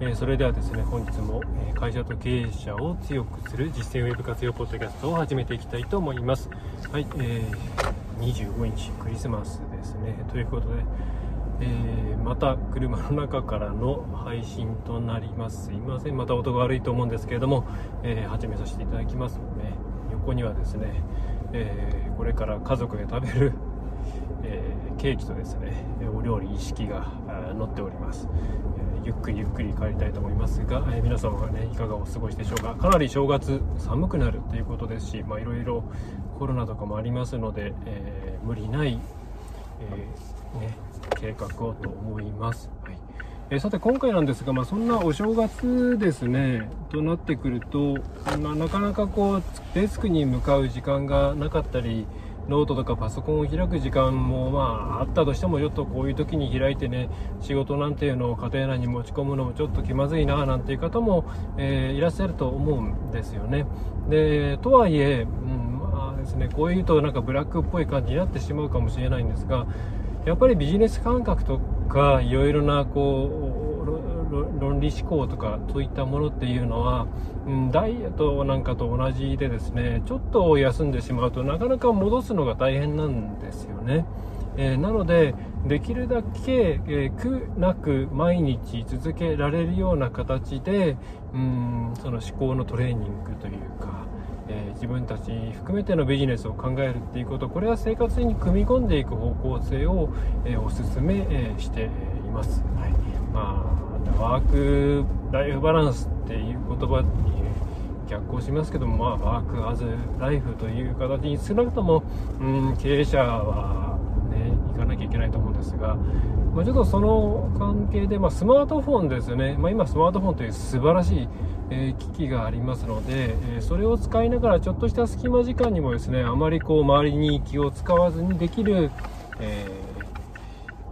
え、それではですね本日も、会社と経営者を強くする実践ウェブ活用ポッドキャストを始めていきたいと思います。はい、えー、25日クリスマスですね。ということで、えー、また車の中からの配信となります。すいません。また音が悪いと思うんですけれども、え始めさせていただきます。ので、ね、横にはですね、えこれから家族で食べるえー、ケーキとですねお料理一式が載っております、ゆっくりゆっくり帰りたいと思いますが、えー、皆様はねいかがお過ごしでしょうか？かなり正月寒くなるということですしいろいろコロナとかもありますので、え無理ない、えね、計画をと思います、はい。えさて今回なんですが、まあ、そんなお正月ですねとなってくると、まあ、なかなかこうデスクに向かう時間がなかったりノートとかパソコンを開く時間もまああったとしてもちょっとこういう時に開いてね仕事なんていうのを家庭内に持ち込むのもちょっと気まずいななんていう方も、えー、いらっしゃると思うんですよね。でとはいえ、うんまあですね、こういうとなんかブラックっぽい感じになってしまうかもしれないんですがやっぱりビジネス感覚とかいろいろなこう論理思考とかそういったものっていうのは、うん、ダイエットなんかと同じでですねちょっと休んでしまうとなかなか戻すのが大変なんですよね。えー、なのでできるだけ、えー、苦なく毎日続けられるような形でうんその思考のトレーニングというか、えー、自分たち含めてのビジネスを考えるっていうことこれは生活に組み込んでいく方向性を、えお勧め、えしています。はいまあワーク・ライフ・バランスっていう言葉に逆行しますけども、まあ、ワーク・アズ・ライフという形に少なくとも、うん、経営者は、ね、行かなきゃいけないと思うんですが、まあ、ちょっとその関係で、まあ、スマートフォンですよね、まあ、今スマートフォンという素晴らしい、えー、機器がありますので、えー、それを使いながらちょっとした隙間時間にもですねあまりこう周りに気を使わずにできる、えー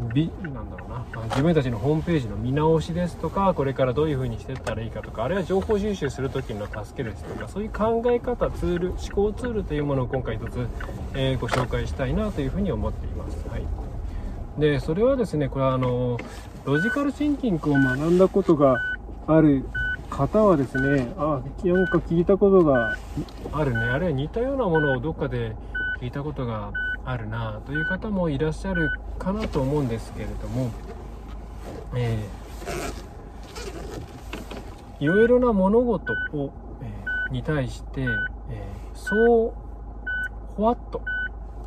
びなんだろうな、まあ、自分たちのホームページの見直しですとかこれからどういう風にしていったらいいかとかあるいは情報収集する時の助けですとかそういう考え方ツール思考ツールというものを今回一つ、えー、ご紹介したいなというふうに思っています。はい、でそれはですねこれはあのロジカルシンキングを学んだことがある方はですねあなんか聞いたことがあるね。あるいは似たようなものをどっかで聞いたことがあるなという方もいらっしゃるかなと思うんですけれども、えー、いろいろな物事を、え、に対して、え、そう「ほわっと」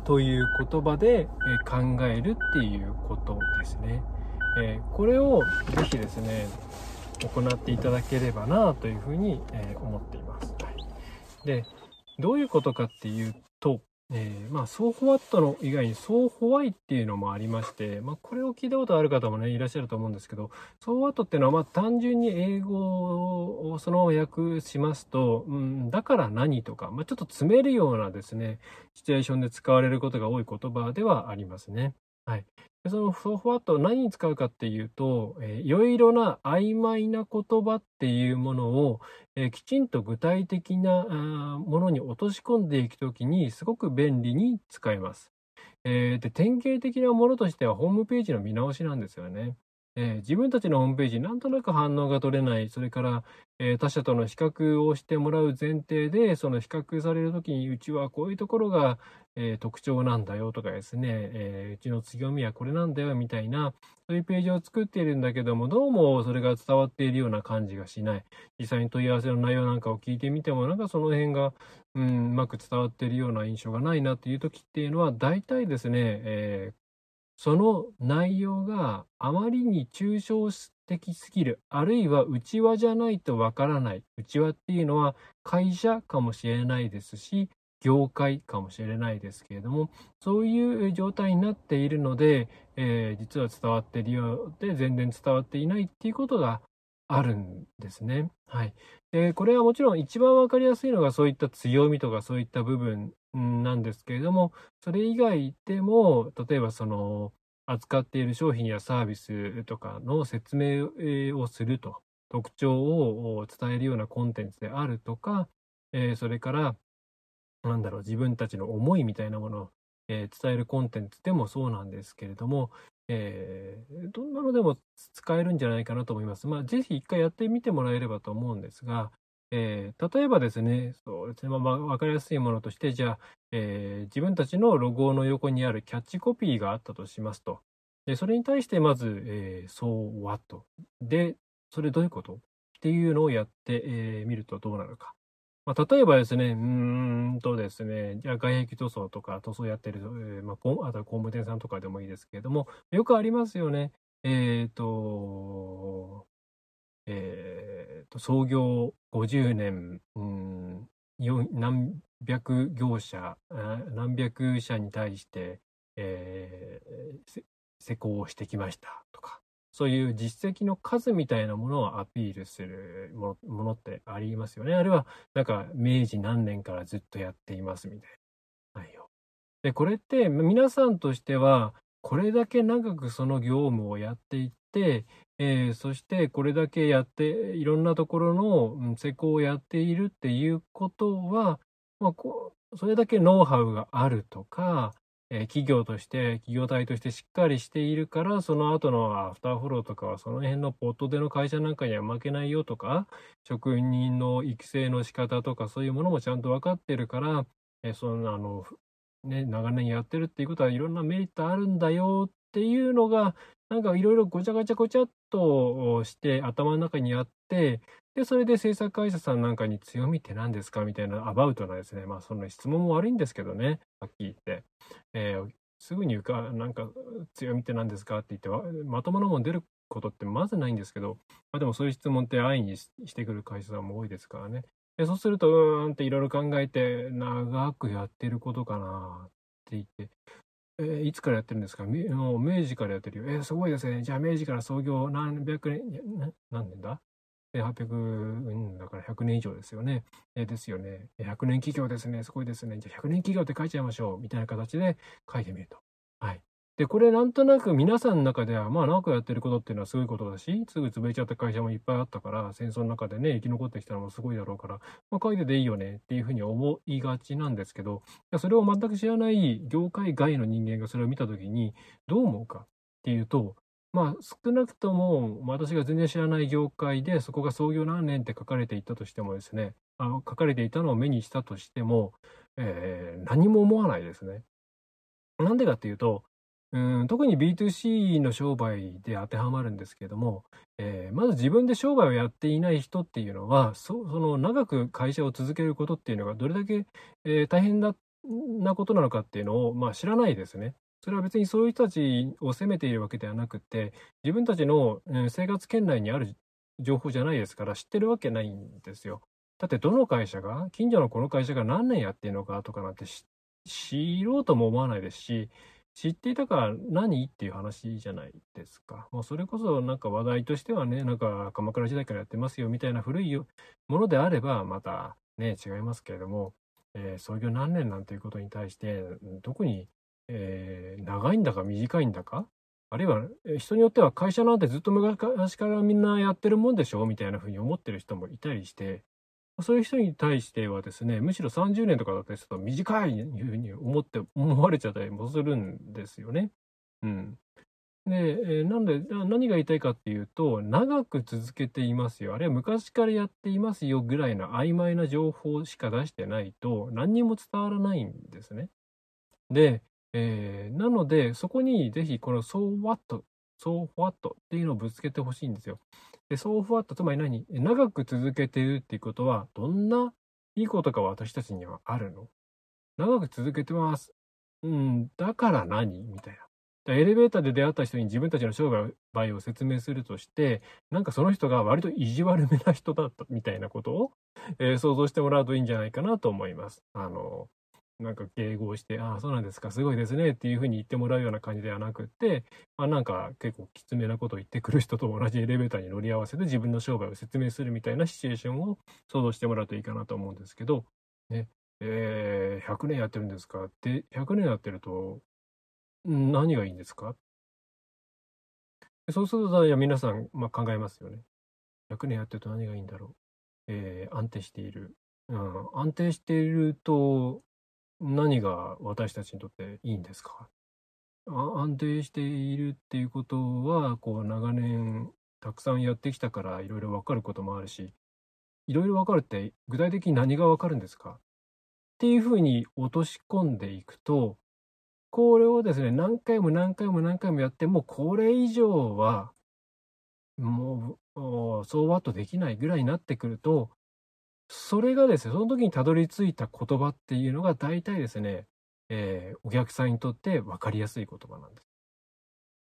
という言葉で、え、考えるっていうことですね。えー、これをぜひですね行っていただければなというふうに、えー、思っています。はい、でどういうことかっていうとえー、まあ、ソーホワットの以外にソーホワイっていうのもありまして、まあ、これを聞いたことある方もね、いらっしゃると思うんですけど、ソーホワットっていうのは、まあ、単純に英語をそのまま訳しますと、うん、だから何とか、まあ、ちょっと詰めるようなですね、シチュエーションで使われることが多い言葉ではありますね。はい。でそのフォーワット何に使うかっていうと、えー、いろいろな曖昧な言葉っていうものを、えー、きちんと具体的なあものに落とし込んでいくときにすごく便利に使えます。えー、で典型的なものとしてはホームページの見直しなんですよね。えー、自分たちのホームページなんとなく反応が取れないそれから、え、他社との比較をしてもらう前提でその比較される時にうちはこういうところが、え、特徴なんだよとかですね、えうちの強みはこれなんだよみたいなそういうページを作っているんだけどもどうもそれが伝わっているような感じがしない。実際に問い合わせの内容なんかを聞いてみてもなんかその辺が、うん、うまく伝わっているような印象がないなっていう時っていうのは大体ですね、えその内容があまりに抽象的すぎる、あるいは内輪じゃないとわからない。内輪っていうのは会社かもしれないですし、業界かもしれないですけれども、そういう状態になっているので、えー、実は伝わっているようで全然伝わっていないっていうことがあるんですね。はい。で、これはもちろん一番わかりやすいのがそういった強みとかそういった部分なんですけれども、それ以外でも、例えばその、扱っている商品やサービスとかの説明をすると、特徴を伝えるようなコンテンツであるとか、えそれから、なんだろう、自分たちの思いみたいなものを、え伝えるコンテンツでもそうなんですけれども、えー、どんなのでも使えるんじゃないかなと思います。まあ、ぜひ一回やってみてもらえればと思うんですが、えー、例えばですね、そうですね、まあ、まあ、わかりやすいものとして、じゃあ、えー、自分たちのロゴの横にあるキャッチコピーがあったとしますと。でそれに対してまず、えー、So what? で、それどういうこと？っていうのをやってみ、えー、るとどうなるか。まあ、例えばですね、うーんとですね、じゃあ外壁塗装とか塗装やってる、えー、まあ、あとは工務店さんとかでもいいですけれども、よくありますよね。えっ、ー、と、え、ー、と、創業50年、うん、何百業者、何百社に対して、えー、施工をしてきましたとか、そういう実績の数みたいなものをアピールするものってありますよね。あるいは、なんか、明治何年からずっとやっていますみたいな内容。で、これって皆さんとしては、これだけ長くその業務をやっていって、えー、そしてこれだけやって、いろんなところの施工をやっているっていうことは、まあ、こそれだけノウハウがあるとか、え企業として、企業体としてしっかりしているから、その後のアフターフォローとかは、その辺のポットでの会社なんかには負けないよとか、職人の育成の仕方とか、そういうものもちゃんと分かってるから、えそんな、あの、ね、長年やってるっていうことはいろんなメリットあるんだよっっていうのが、なんかいろいろごちゃごちゃごちゃっとして頭の中にあって、で、それで制作会社さんなんかに強みって何ですかみたいなアバウトなですね。まあ、その質問も悪いんですけどね。はっきり言って。えー、すぐに言うか、なんか強みって何ですかって言ってまともなもん出ることってまずないんですけど、まあ、でもそういう質問って安易にしてくる会社さんも多いですからね。でそうすると、うーんっていろいろ考えて、長くやってることかなって言って、えー、いつからやってるんですか？明治からやってるよ。えー、すごいですね。じゃあ明治から創業何百年、何年だ ?800、うん、だから100年以上ですよね。えー、ですよね。100年企業ですね。すごいですね。じゃあ100年企業って書いちゃいましょう。みたいな形で書いてみると。はい。で、これなんとなく皆さんの中では、まあ長くやってることっていうのはすごいことだし、すぐ潰れちゃった会社もいっぱいあったから、戦争の中でね、生き残ってきたのもすごいだろうから、まあ書いてでいいよねっていうふうに思いがちなんですけど、それを全く知らない業界外の人間がそれを見たときに、どう思うかっていうと、まあ、少なくとも私が全然知らない業界でそこが創業何年って書かれていたとしてもですねあの書かれていたのを目にしたとしても、えー、何も思わないですね。なんでかっていうとうん特に B2C の商売で当てはまるんですけども、えー、まず自分で商売をやっていない人っていうのはその長く会社を続けることっていうのがどれだけ、えー、大変なことなのかっていうのを、まあ、知らないですね。それは別にそういう人たちを責めているわけではなくて、自分たちの生活圏内にある情報じゃないですから知ってるわけないんですよ。だってどの会社が、近所のこの会社が何年やってるのかとかなんて知ろうとも思わないですし、知っていたから何っていう話じゃないですか。もうそれこそなんか話題としてはね、なんか鎌倉時代からやってますよみたいな古いものであればまたね、違いますけれども、えー、創業何年なんていうことに対して、特にえー、長いんだか短いんだかあるいは人によっては会社なんてずっと昔からみんなやってるもんでしょみたいな風に思ってる人もいたりして、そういう人に対してはですね、むしろ30年とかだったりすると短いというふうに思って、思われちゃったりもするんですよね。うん。で、え、なんで、何が言いたいかっていうと、長く続けていますよ。あるいは昔からやっていますよぐらいの曖昧な情報しか出してないと、何にも伝わらないんですね。で、えー、なので、そこにぜひこの so what, so what っていうのをぶつけてほしいんですよ。で、so what つまり何？長く続けてるっていうことは、どんないいことが私たちにはあるの？長く続けてます。うん、だから何？みたいな。エレベーターで出会った人に自分たちの商売を説明するとして、なんかその人が割と意地悪めな人だったみたいなことを、えー、想像してもらうといいんじゃないかなと思います。あの、なんか迎合して、ああ、そうなんですか、すごいですねっていうふうに言ってもらうような感じではなくって、まあ、なんか結構きつめなことを言ってくる人と同じエレベーターに乗り合わせて自分の商売を説明するみたいなシチュエーションを想像してもらうといいかなと思うんですけど、ね、えー、100年やってるんですかって、100年やってると、何がいいんですか？そうすると、いや皆さん、まあ、考えますよね。100年やってると何がいいんだろう？えー、安定している。うん、安定していると、何が私たちにとっていいんですか？安定しているっていうことは、こう長年たくさんやってきたからいろいろわかることもあるし、いろいろわかるって具体的に何がわかるんですか？っていうふうに落とし込んでいくと、これをですね、何回も何回も何回もやって、もこれ以上は、もう、そうワットできないぐらいになってくると、それがですね、その時にたどり着いた言葉っていうのが大体ですね、えー、お客さんにとって分かりやすい言葉なんです。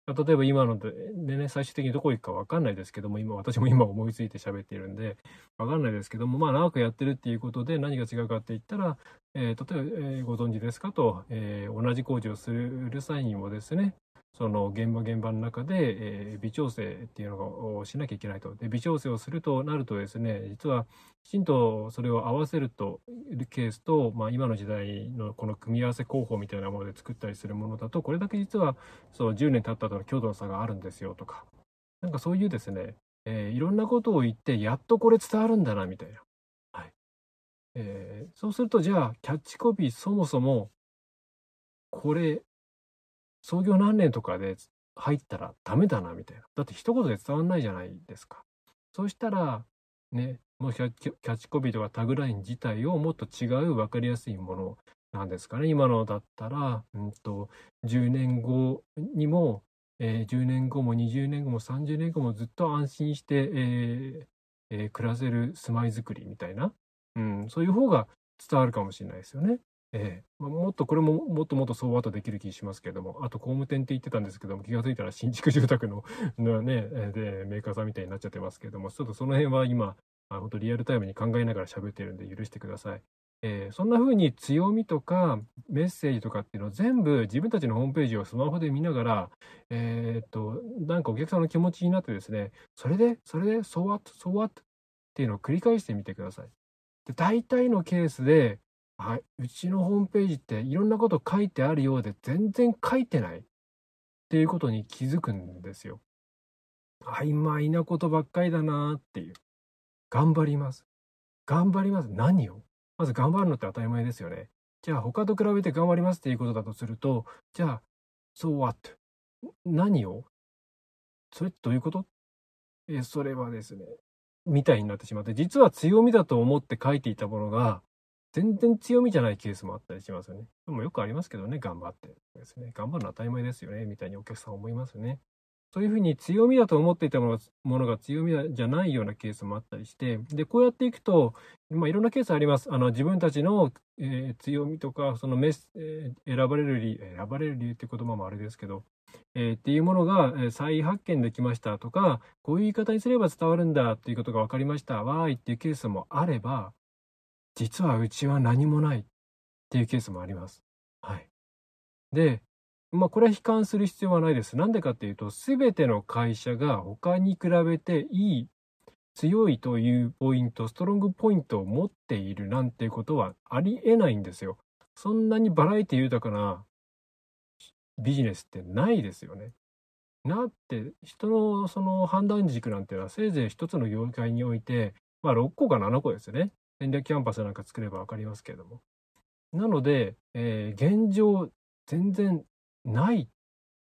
例えば今のでね、最終的にどこ行くか分かんないですけども、今、私も今思いついて喋っているんで、分かんないですけども、まあ長くやってるっていうことで何が違うかって言ったら、えー、例えば、えー、ご存知ですかと、えー、同じ工事をする際にもですね、その現場現場の中で、えー、微調整っていうのをしなきゃいけないと。で、微調整をするとなるとですね、実はきちんとそれを合わせるというケースと、まあ、今の時代のこの組み合わせ工法みたいなもので作ったりするものだと、これだけ実はそう10年経った後の強度の差があるんですよとか、なんかそういうですね、えー、いろんなことを言って、やっとこれ伝わるんだなみたいな。はいえー、そうすると、じゃあ、キャッチコピーそもそも、これ創業何年とかで入ったらダメだなみたいな。だって一言で伝わんないじゃないですか。そうしたら、ね、もうキャッチコピーとかタグライン自体をもっと違う分かりやすいものなんですかね。今のだったら、うんと、10年後にも、えー、10年後も20年後も30年後もずっと安心して、えーえー、暮らせる住まいづくりみたいな、うん、そういう方が伝わるかもしれないですよね。ええまあ、もっとこれももっともっと相場とできる気しますけれども、あと工務店って言ってたんですけども、気が付いたら新築住宅の ね、で、メーカーさんみたいになっちゃってますけども、ちょっとその辺は今、あ本当リアルタイムに考えながら喋ってるんで許してください。えー、そんな風に強みとかメッセージとかっていうのを全部自分たちのホームページをスマホで見ながら、えー、っと、なんかお客さんの気持ちになってですね、それで、それで、so what, so what っていうのを繰り返してみてください。で、大体のケースで、はい。うちのホームページっていろんなこと書いてあるようで全然書いてないっていうことに気づくんですよ。曖昧なことばっかりだなっていう。頑張ります。頑張ります。何を？まず頑張るのって当たり前ですよね。じゃあ他と比べて頑張りますっていうことだとすると、じゃあ、so what? 何を？それってどういうこと？え、それはですね、みたいになってしまって、実は強みだと思って書いていたものが、全然強みじゃないケースもあったりしますよね。でもよくありますけどね、頑張ってですね。頑張るのは当たり前ですよね、みたいにお客さん思いますよね。そういうふうに強みだと思っていたものが強みじゃないようなケースもあったりして、で、こうやっていくと、まあ、いろんなケースあります。あの、自分たちの、えー、強みとか、そのメス、えー、選ばれる理由、選ばれる理由って言葉もあれですけど、えー、っていうものが、再発見できましたとか、こういう言い方にすれば伝わるんだっていうことが分かりました、わーいっていうケースもあれば、実はうちは何もないっていうケースもあります。はい。で、まあこれは悲観する必要はないです。なんでかっていうと、すべての会社が他に比べていい、強いというポイント、ストロングポイントを持っているなんていうことはありえないんですよ。そんなにバラエティ豊かなビジネスってないですよね。なって、人のその判断軸なんていうのはせいぜい一つの業界において、まあ6個か7個ですよね。戦略キャンパスなんか作れば分かりますけれども。なので、えー、現状全然ない。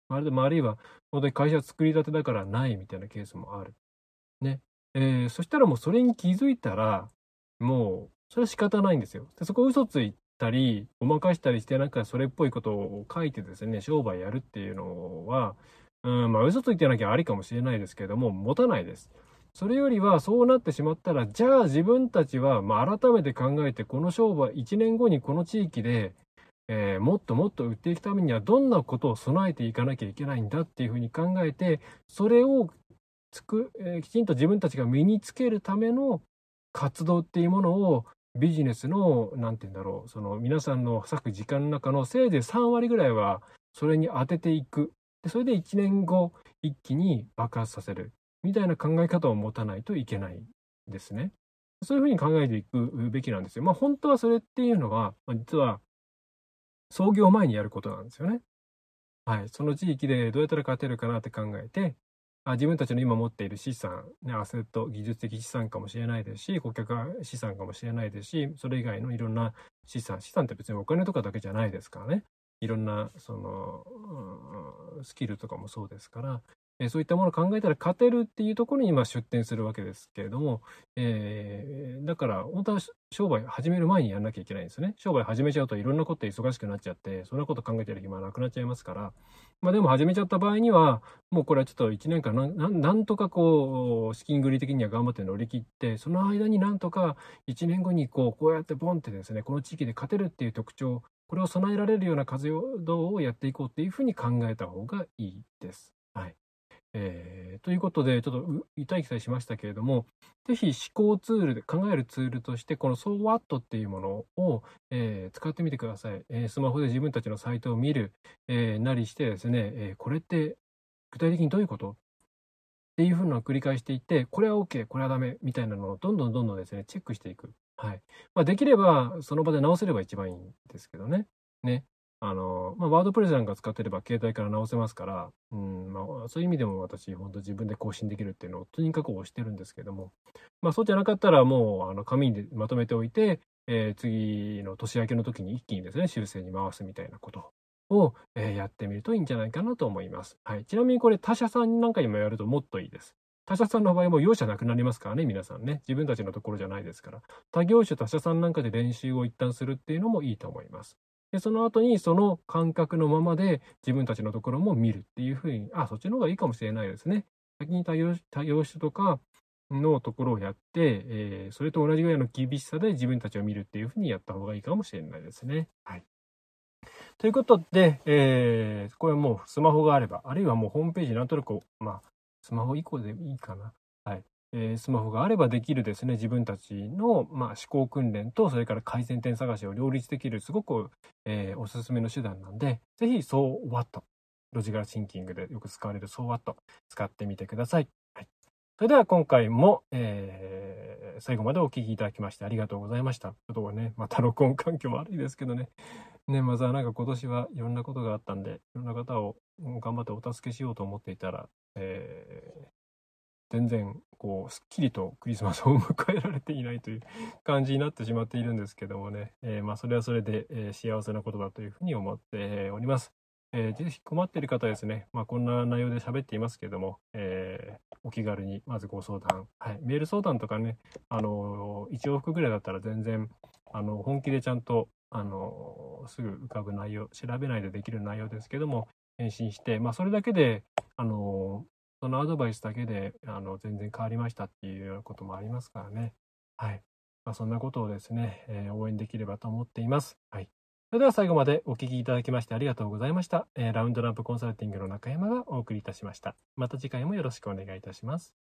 あるあるいは、本当に会社作りたてだからないみたいなケースもある。ね。えー、そしたらもうそれに気づいたら、もう、それは仕方ないんですよ。でそこ嘘ついたり、ごまかしたりして、なんかそれっぽいことを書いてですね、商売やるっていうのは、うん、まあ嘘ついてなきゃありかもしれないですけれども、持たないです。それよりはそうなってしまったら、じゃあ自分たちは、まあ、改めて考えて、この商売、1年後にこの地域で、えー、もっともっと売っていくためにはどんなことを備えていかなきゃいけないんだっていうふうに考えて、それをつく、えー、きちんと自分たちが身につけるための活動っていうものをビジネスの、なんて言うんだろう、その皆さんの割く時間の中のせいぜい3割ぐらいはそれに当てていく。でそれで1年後、一気に爆発させる。みたいな考え方を持たないといけないですね。そういうふうに考えていくべきなんですよ。まあ本当はそれっていうのは、まあ、実は創業前にやることなんですよね。はい。その地域でどうやったら勝てるかなって考えて、あ自分たちの今持っている資産、ね、アセット、技術的資産かもしれないですし、顧客資産かもしれないですし、それ以外のいろんな資産、資産って別にお金とかだけじゃないですからね。いろんな、その、うん、スキルとかもそうですから、えそういったものを考えたら勝てるっていうところに今出店するわけですけれども、えー、だから本当は商売始める前にやんなきゃいけないんですね。商売始めちゃうといろんなこと忙しくなっちゃって、そんなこと考えてる暇なくなっちゃいますから、まあでも始めちゃった場合には、もうこれはちょっと1年間なんなんとかこう、資金繰り的には頑張って乗り切って、その間になんとか1年後にこう、こうやってボンってですね、この地域で勝てるっていう特徴、これを備えられるような活動をやっていこうっていうふうに考えた方がいいです。はい。えー、ということで、ちょっと痛い記載しましたけれども、ぜひ思考ツールで、考えるツールとして、この SoWhat っていうものを、えー、使ってみてください。えー、スマホで自分たちのサイトを見る、えなりしてですね、えこれって具体的にどういうこと？っていうふうなのを繰り返していって、これは OK、これはダメみたいなのをどんどんどんどんですね、チェックしていく。はい。まあ、できれば、その場で直せれば一番いいんですけどね。ね。あの、まあ、ワードプレスなんか使ってれば携帯から直せますから、うん、まあ、そういう意味でも私、本当自分で更新できるっていうのをとにかく押してるんですけども、まあ、そうじゃなかったらもう、あの、紙にまとめておいて、えー、次の年明けの時に一気にですね、修正に回すみたいなことを、えー、やってみるといいんじゃないかなと思います。はい。ちなみにこれ他社さんなんかにもやるともっといいです。他社さんの場合も容赦なくなりますからね、皆さんね。自分たちのところじゃないですから。他業種他社さんなんかで練習を一旦するっていうのもいいと思います。で、その後にその感覚のままで自分たちのところも見るっていうふうに、あ、そっちの方がいいかもしれないですね。先に多様多様種とかのところをやって、えー、それと同じぐらいの厳しさで自分たちを見るっていうふうにやった方がいいかもしれないですね。はい。ということで、えー、これはもうスマホがあれば、あるいはもうホームページなんとなく、まあ、スマホ以降でいいかな。はい。えー、スマホがあればできるですね、自分たちの、まあ、思考訓練と、それから改善点探しを両立できる、すごく、えー、おすすめの手段なんで、ぜひ、そう What、ロジカルシンキングでよく使われるそう What、使ってみてください。はい。それでは今回も、えー、最後までお聴きいただきましてありがとうございました。ちょっとね、また録音環境悪いですけどね。ね、まずはなんか今年はいろんなことがあったんで、いろんな方を頑張ってお助けしようと思っていたら、えー、全然こうすっきりとクリスマスを迎えられていないという感じになってしまっているんですけどもね、えー、まあそれはそれで、えー、幸せなことだというふうに思っております。えー、ぜひ困っている方ですね、まあ、こんな内容で喋っていますけども、えー、お気軽にまずご相談、はい、メール相談とかね、あの1往復ぐらいだったら全然あの本気でちゃんとあのすぐ浮かぶ内容調べないでできる内容ですけども返信して、まあ、それだけであのそのアドバイスだけであの全然変わりましたっていうようなこともありますからね。はい。まあ、そんなことをですね、えー、応援できればと思っています。はい。それでは最後までお聞きいただきましてありがとうございました。えー、ラウンドランプコンサルティングの中山がお送りいたしました。また次回もよろしくお願いいたします。